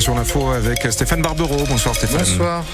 sur l'info avec Stéphane Barbero. Bonsoir Stéphane. Bonsoir.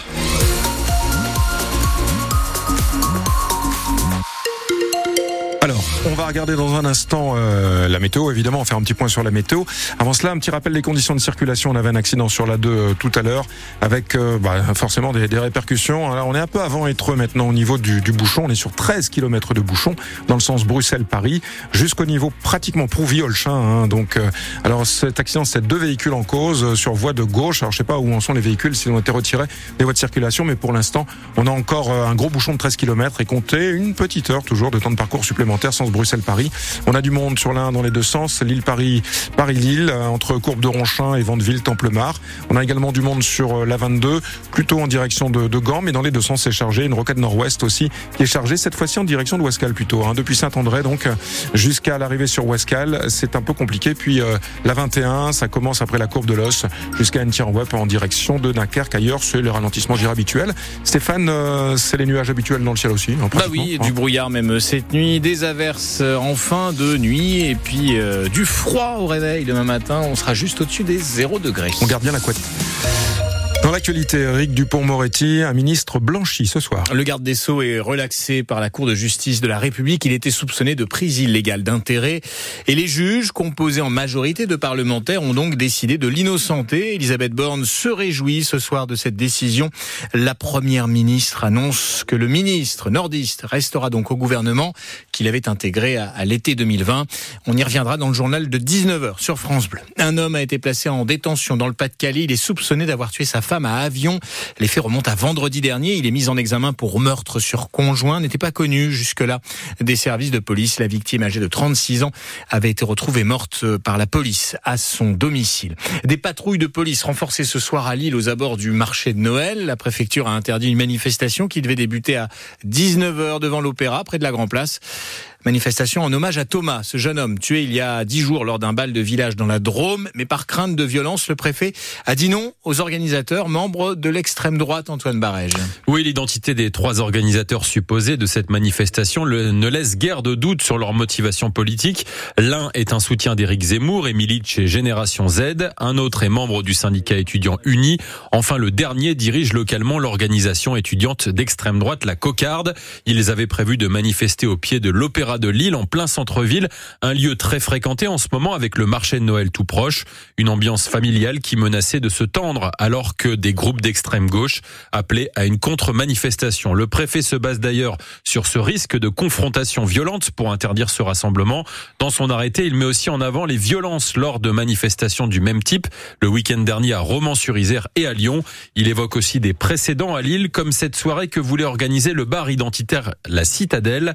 Alors, on va regarder dans un instant euh, la météo, évidemment, on faire un petit point sur la météo. Avant cela, un petit rappel des conditions de circulation. On avait un accident sur la 2 euh, tout à l'heure, avec euh, bah, forcément des, répercussions. Alors, on est un peu avant Étreux maintenant au niveau du, bouchon. On est sur 13 km de bouchon dans le sens Bruxelles-Paris, jusqu'au niveau pratiquement Prouviolchin. Hein, donc, euh, alors cet accident, c'est deux véhicules en cause sur voie de gauche. Alors, je sais pas où en sont les véhicules, s'ils ont été retirés des voies de circulation, mais pour l'instant, on a encore un gros bouchon de 13 km et compter une petite heure toujours de temps de parcours supplémentaire sens Bruxelles-Paris. On a du monde sur l'un dans les deux sens, Lille-Paris, Paris-Lille, entre Courbe de Ronchin et Vandeville-Templemar. On a également du monde sur euh, la 22, plutôt en direction de, de Gand, mais dans les deux sens c'est chargé. Une roquette nord-ouest aussi qui est chargée, cette fois-ci en direction de Ouescal plutôt, hein, depuis Saint-André donc jusqu'à l'arrivée sur Ouescal. C'est un peu compliqué. Puis euh, la 21, ça commence après la courbe de l'os jusqu'à Web en direction de Dunkerque. Ailleurs, c'est le ralentissement gire habituel. Stéphane, euh, c'est les nuages habituels dans le ciel aussi. Hein, bah oui, hein. du brouillard même cette nuit, des averses en fin de nuit et puis euh, du froid au réveil demain matin. On sera juste au-dessus des 0 degrés. On garde bien la couette. Dans l'actualité, Eric Dupont-Moretti, un ministre blanchi ce soir. Le garde des Sceaux est relaxé par la Cour de justice de la République. Il était soupçonné de prise illégale d'intérêt. Et les juges, composés en majorité de parlementaires, ont donc décidé de l'innocenter. Elisabeth Borne se réjouit ce soir de cette décision. La première ministre annonce que le ministre nordiste restera donc au gouvernement qu'il avait intégré à, l'été 2020. On y reviendra dans le journal de 19h sur France Bleu. Un homme a été placé en détention dans le Pas-de-Calais. Il est soupçonné d'avoir tué sa femme à avion. Les faits remontent à vendredi dernier. Il est mis en examen pour meurtre sur conjoint. N'était pas connu jusque-là des services de police. La victime âgée de 36 ans avait été retrouvée morte par la police à son domicile. Des patrouilles de police renforcées ce soir à Lille aux abords du marché de Noël. La préfecture a interdit une manifestation qui devait débuter à 19h devant l'Opéra, près de la Grand Place. Manifestation en hommage à Thomas, ce jeune homme tué il y a dix jours lors d'un bal de village dans la Drôme. Mais par crainte de violence, le préfet a dit non aux organisateurs, membres de l'extrême droite, Antoine Barège. Oui, l'identité des trois organisateurs supposés de cette manifestation ne laisse guère de doute sur leur motivation politique. L'un est un soutien d'Éric Zemmour et milite chez Génération Z. Un autre est membre du syndicat étudiant uni. Enfin, le dernier dirige localement l'organisation étudiante d'extrême droite, la Cocarde. Ils avaient prévu de manifester au pied de l'Opéra de Lille, en plein centre-ville, un lieu très fréquenté en ce moment avec le marché de Noël tout proche, une ambiance familiale qui menaçait de se tendre alors que des groupes d'extrême gauche appelaient à une contre-manifestation. Le préfet se base d'ailleurs sur ce risque de confrontation violente pour interdire ce rassemblement. Dans son arrêté, il met aussi en avant les violences lors de manifestations du même type, le week-end dernier à Romans-sur-Isère et à Lyon. Il évoque aussi des précédents à Lille, comme cette soirée que voulait organiser le bar identitaire La Citadelle.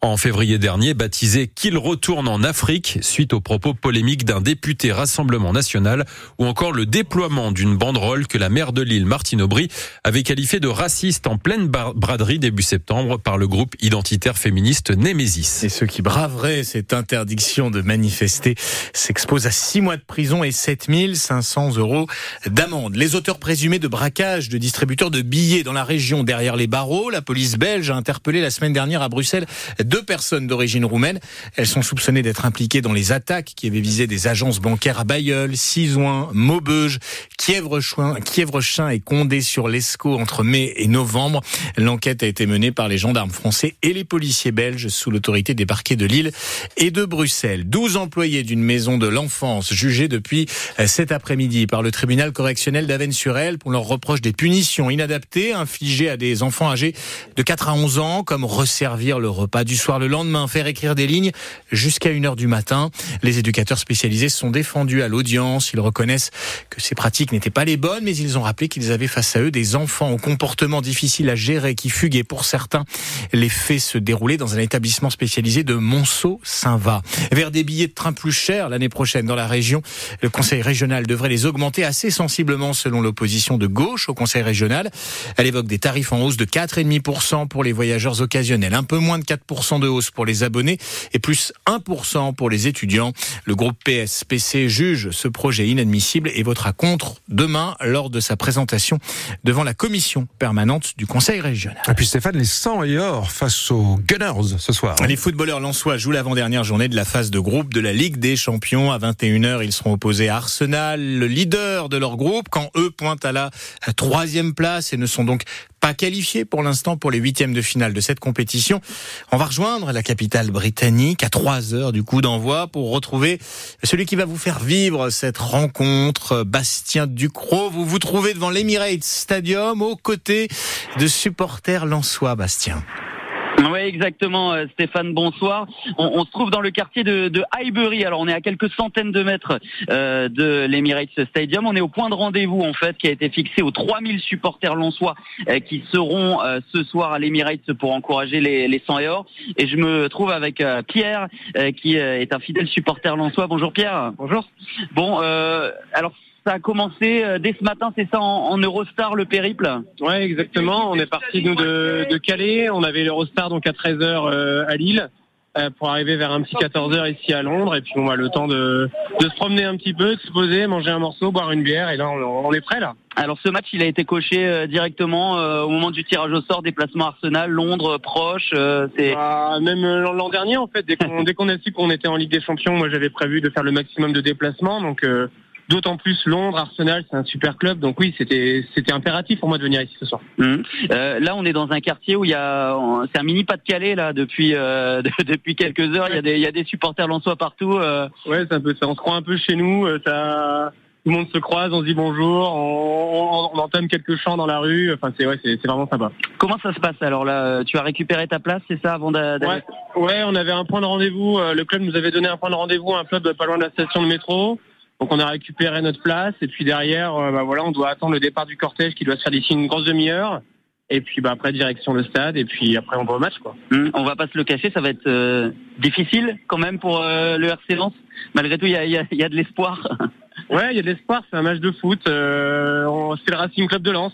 En février dernier, baptisé Qu'il retourne en Afrique, suite aux propos polémiques d'un député Rassemblement National, ou encore le déploiement d'une banderole que la maire de Lille, Martine Aubry, avait qualifiée de raciste en pleine braderie début septembre par le groupe identitaire féministe Némésis. Et ceux qui braveraient cette interdiction de manifester s'exposent à six mois de prison et 7500 euros d'amende. Les auteurs présumés de braquage de distributeurs de billets dans la région derrière les barreaux, la police belge a interpellé la semaine dernière à Bruxelles deux personnes d'origine roumaine. Elles sont soupçonnées d'être impliquées dans les attaques qui avaient visé des agences bancaires à Bayeul, Cisoin, Maubeuge, Kievrechin et Condé sur l'Escaut entre mai et novembre. L'enquête a été menée par les gendarmes français et les policiers belges sous l'autorité des parquets de Lille et de Bruxelles. 12 employés d'une maison de l'enfance jugés depuis cet après-midi par le tribunal correctionnel d'Avennes-sur-Elle pour leur reproche des punitions inadaptées infligées à des enfants âgés de 4 à 11 ans comme resservir le repas du soir le lendemain faire écrire des lignes jusqu'à 1h du matin. Les éducateurs spécialisés sont défendus à l'audience. Ils reconnaissent que ces pratiques n'étaient pas les bonnes, mais ils ont rappelé qu'ils avaient face à eux des enfants au comportement difficile à gérer qui fuguaient pour certains. Les faits se déroulaient dans un établissement spécialisé de Monceau-Saint-Va. Vers des billets de train plus chers l'année prochaine dans la région, le conseil régional devrait les augmenter assez sensiblement selon l'opposition de gauche au conseil régional. Elle évoque des tarifs en hausse de 4,5% pour les voyageurs occasionnels, un peu moins de 4% de hausse pour les abonnés et plus 1% pour les étudiants. Le groupe PSPC juge ce projet inadmissible et votera contre demain lors de sa présentation devant la commission permanente du Conseil régional. Et puis Stéphane, les 100 et or face aux Gunners ce soir. Les footballeurs lensois jouent l'avant-dernière journée de la phase de groupe de la Ligue des Champions. À 21h, ils seront opposés à Arsenal, le leader de leur groupe, quand eux pointent à la troisième place et ne sont donc pas pour l'instant pour les huitièmes de finale de cette compétition. On va rejoindre la capitale britannique à 3 heures du coup d'envoi pour retrouver celui qui va vous faire vivre cette rencontre, Bastien Ducrot. Vous vous trouvez devant l'Emirates Stadium aux côtés de supporters lensois, Bastien. Oui, exactement, euh, Stéphane, bonsoir. On, on, se trouve dans le quartier de, de Highbury. Alors, on est à quelques centaines de mètres euh, de l'Emirates Stadium. On est au point de rendez-vous, en fait, qui a été fixé aux 3000 supporters lonsois euh, qui seront euh, ce soir à l'Emirates pour encourager les, les 100 et or. Et je me trouve avec euh, Pierre, qui est un fidèle supporter lonsois. Bonjour Pierre. Bonjour. Bon, alors ça a commencé dès ce matin, c'est ça, en, en, Eurostar, le périple Ouais, exactement. On est parti, nous, de, de Calais. On avait l'Eurostar, donc, à 13h euh, à Lille, euh, pour arriver vers un petit 14h ici à Londres. Et puis, on a le temps de, de se promener un petit peu, de se poser, manger un morceau, boire une bière. Et là, on, on est prêt, là. Alors ce match, il a été coché euh, directement euh, au moment du tirage au sort, déplacement Arsenal, Londres proche. Euh, c'est bah, même l'an dernier en fait, dès qu'on dès qu'on a su qu'on était en Ligue des Champions, moi j'avais prévu de faire le maximum de déplacements, donc D'autant plus Londres, Arsenal, c'est un super club, donc oui, c'était c'était impératif pour moi de venir ici ce soir. Mmh. Euh, là, on est dans un quartier où il y a, c'est un mini pas de Calais là depuis euh, depuis quelques heures. Il y a des il y a des supporters lensois partout. Euh. Ouais, c'est un peu ça. On se croit un peu chez nous. Ça, tout le monde se croise, on se dit bonjour, on, on, on entame quelques chants dans la rue. Enfin, c'est ouais, c'est vraiment sympa. Comment ça se passe alors là Tu as récupéré ta place, c'est ça, avant d'aller ouais, ouais, on avait un point de rendez-vous. Le club nous avait donné un point de rendez-vous, un club pas loin de la station de métro. Donc on a récupéré notre place et puis derrière, euh, bah voilà, on doit attendre le départ du cortège qui doit se faire d'ici une grosse demi-heure. Et puis bah après direction le stade et puis après on va au match quoi. Mmh, on va pas se le cacher, ça va être euh, difficile quand même pour euh, le RC Lens. Malgré tout, il y a, y, a, y a, de l'espoir. ouais, il y a de l'espoir. C'est un match de foot. Euh, c'est le Racing Club de Lens.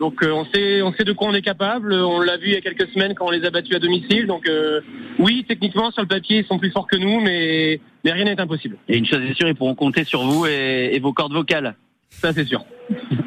Donc euh, on sait on sait de quoi on est capable. On l'a vu il y a quelques semaines quand on les a battus à domicile. Donc euh, oui, techniquement sur le papier ils sont plus forts que nous, mais mais rien n'est impossible. Et une chose est sûre, ils pourront compter sur vous et, et vos cordes vocales. Ça c'est sûr.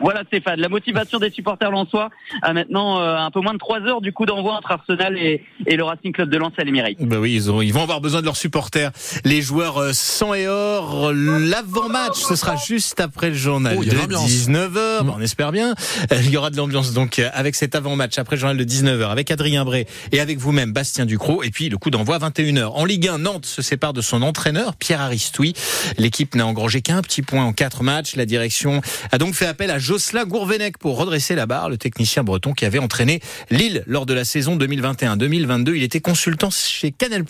Voilà Stéphane, la motivation des supporters lensois à maintenant euh, un peu moins de 3 heures du coup d'envoi entre Arsenal et, et, le Racing Club de Lens à l'Emirates. Bah oui, ils, ont, ils, vont avoir besoin de leurs supporters. Les joueurs euh, 100 et or, l'avant-match, ce sera juste après le journal oh, de 19h, mmh. bah, on espère bien. Il y aura de l'ambiance donc avec cet avant-match après le journal de 19h avec Adrien Bray et avec vous-même Bastien Ducrot et puis le coup d'envoi 21h. En Ligue 1, Nantes se sépare de son entraîneur Pierre Aristoui. L'équipe n'a engrangé qu'un petit point en quatre matchs. La direction a donc fait appel à Jocelyn Gourvenec pour redresser la barre, le technicien breton qui avait entraîné Lille lors de la saison 2021-2022. Il était consultant chez Canal+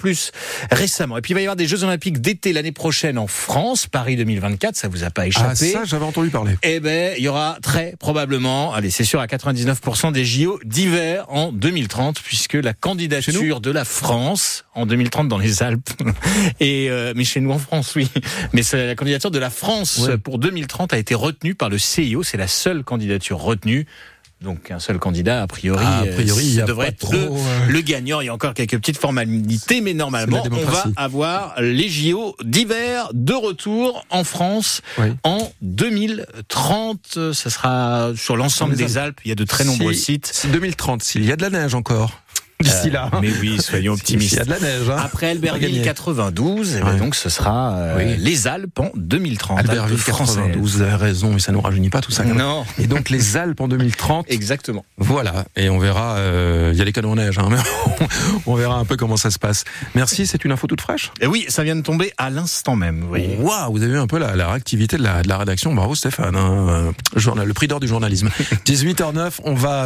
récemment. Et puis il va y avoir des Jeux Olympiques d'été l'année prochaine en France, Paris 2024. Ça vous a pas échappé Ah ça, j'avais entendu parler. Eh ben, il y aura très probablement, allez, c'est sûr à 99% des JO d'hiver en 2030, puisque la candidature de la France en 2030 dans les Alpes et euh, mais chez nous en France, oui. Mais la candidature de la France ouais. pour 2030 a été retenue par le C'est la seule candidature retenue. Donc un seul candidat, a priori, ah, a priori euh, devrait être trop, le, euh... le, gagnant. Il y a encore quelques petites formalités, mais normalement, on va avoir les JO d'hiver de retour en France oui. en 2030. Ça sera sur l'ensemble des Alpes. Il y a de très nombreux si, sites. Si 2030, s'il y a de la neige encore d'ici euh, là. Mais oui, soyons optimistes. Il y a de la neige. Hein. Après Albertville 92, ouais. donc ce sera euh, oui. les Alpes en 2030. Albertville 92, vous avez raison, mais ça nous rajeunit pas tout ça. Non. Et donc les Alpes en 2030. Exactement. Voilà. Et on verra. Euh, il y a les canons en neige, hein, mais on verra un peu comment ça se passe. Merci. C'est une info toute fraîche. Et oui, ça vient de tomber à l'instant même. Waouh, wow, vous avez vu un peu la, la réactivité de la, de la rédaction. Bravo Stéphane. Hein, journal, le prix d'or du journalisme. 18h09, on va